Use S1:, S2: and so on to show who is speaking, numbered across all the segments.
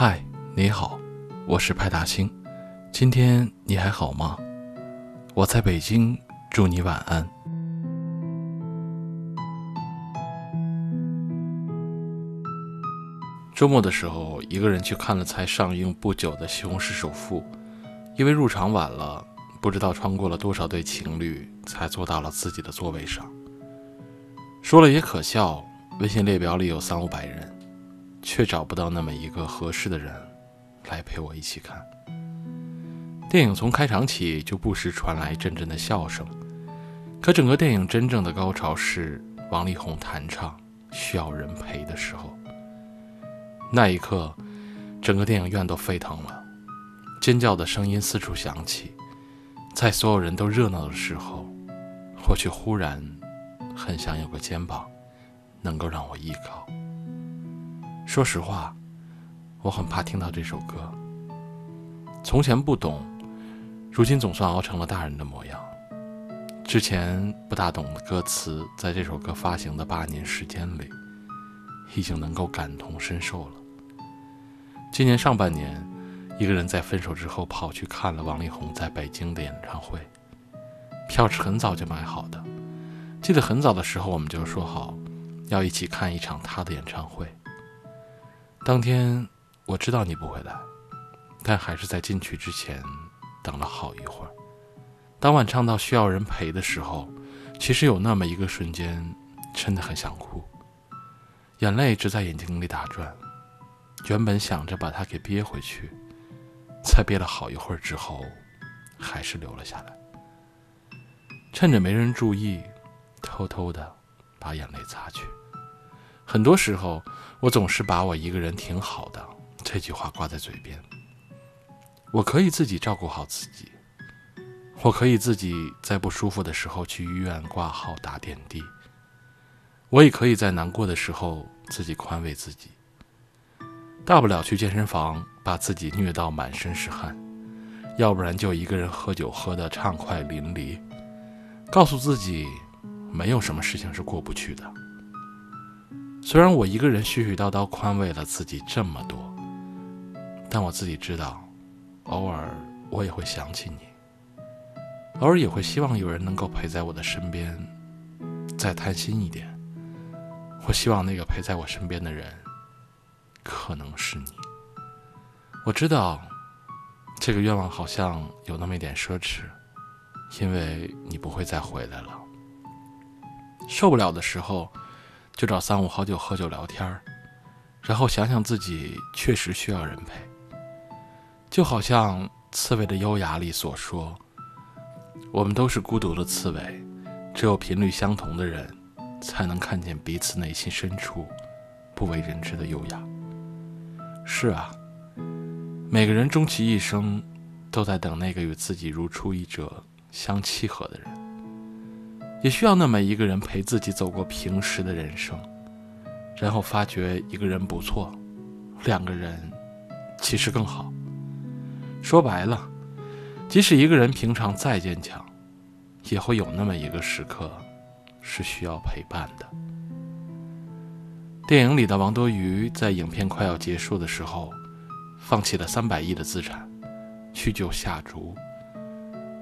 S1: 嗨，你好，我是派大星。今天你还好吗？我在北京，祝你晚安。周末的时候，一个人去看了才上映不久的《西红柿首富》，因为入场晚了，不知道穿过了多少对情侣，才坐到了自己的座位上。说了也可笑，微信列表里有三五百人。却找不到那么一个合适的人来陪我一起看电影。从开场起就不时传来阵阵的笑声，可整个电影真正的高潮是王力宏弹唱《需要人陪》的时候。那一刻，整个电影院都沸腾了，尖叫的声音四处响起。在所有人都热闹的时候，我却忽然很想有个肩膀，能够让我依靠。说实话，我很怕听到这首歌。从前不懂，如今总算熬成了大人的模样。之前不大懂的歌词，在这首歌发行的八年时间里，已经能够感同身受了。今年上半年，一个人在分手之后跑去看了王力宏在北京的演唱会，票是很早就买好的。记得很早的时候，我们就说好要一起看一场他的演唱会。当天我知道你不会来，但还是在进去之前等了好一会儿。当晚唱到需要人陪的时候，其实有那么一个瞬间，真的很想哭，眼泪直在眼睛里打转。原本想着把它给憋回去，在憋了好一会儿之后，还是流了下来。趁着没人注意，偷偷的把眼泪擦去。很多时候，我总是把我一个人挺好的这句话挂在嘴边。我可以自己照顾好自己，我可以自己在不舒服的时候去医院挂号打点滴，我也可以在难过的时候自己宽慰自己。大不了去健身房把自己虐到满身是汗，要不然就一个人喝酒喝得畅快淋漓，告诉自己没有什么事情是过不去的。虽然我一个人絮絮叨叨宽慰了自己这么多，但我自己知道，偶尔我也会想起你，偶尔也会希望有人能够陪在我的身边。再贪心一点，我希望那个陪在我身边的人，可能是你。我知道，这个愿望好像有那么一点奢侈，因为你不会再回来了。受不了的时候。就找三五好友喝酒聊天，然后想想自己确实需要人陪。就好像《刺猬的优雅》里所说：“我们都是孤独的刺猬，只有频率相同的人，才能看见彼此内心深处不为人知的优雅。”是啊，每个人终其一生，都在等那个与自己如出一辙、相契合的人。也需要那么一个人陪自己走过平时的人生，然后发觉一个人不错，两个人其实更好。说白了，即使一个人平常再坚强，也会有那么一个时刻是需要陪伴的。电影里的王多鱼在影片快要结束的时候，放弃了三百亿的资产去救夏竹，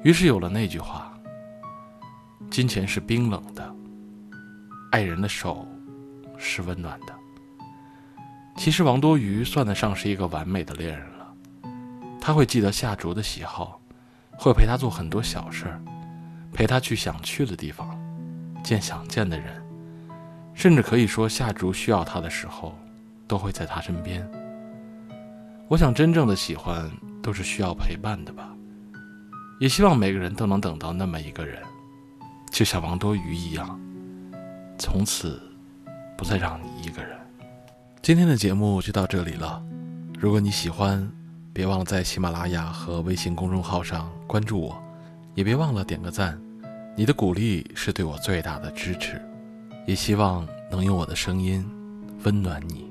S1: 于是有了那句话。金钱是冰冷的，爱人的手是温暖的。其实王多鱼算得上是一个完美的恋人了。他会记得夏竹的喜好，会陪他做很多小事儿，陪他去想去的地方，见想见的人，甚至可以说夏竹需要他的时候，都会在他身边。我想，真正的喜欢都是需要陪伴的吧。也希望每个人都能等到那么一个人。就像王多鱼一样，从此不再让你一个人。今天的节目就到这里了。如果你喜欢，别忘了在喜马拉雅和微信公众号上关注我，也别忘了点个赞。你的鼓励是对我最大的支持，也希望能用我的声音温暖你。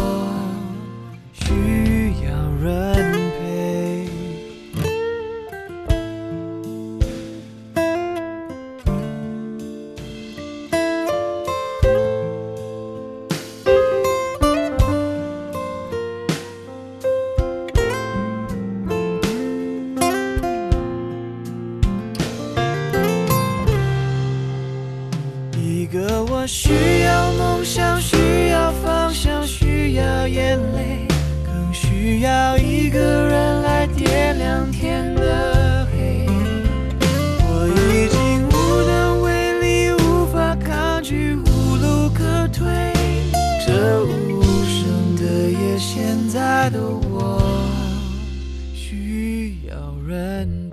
S2: 人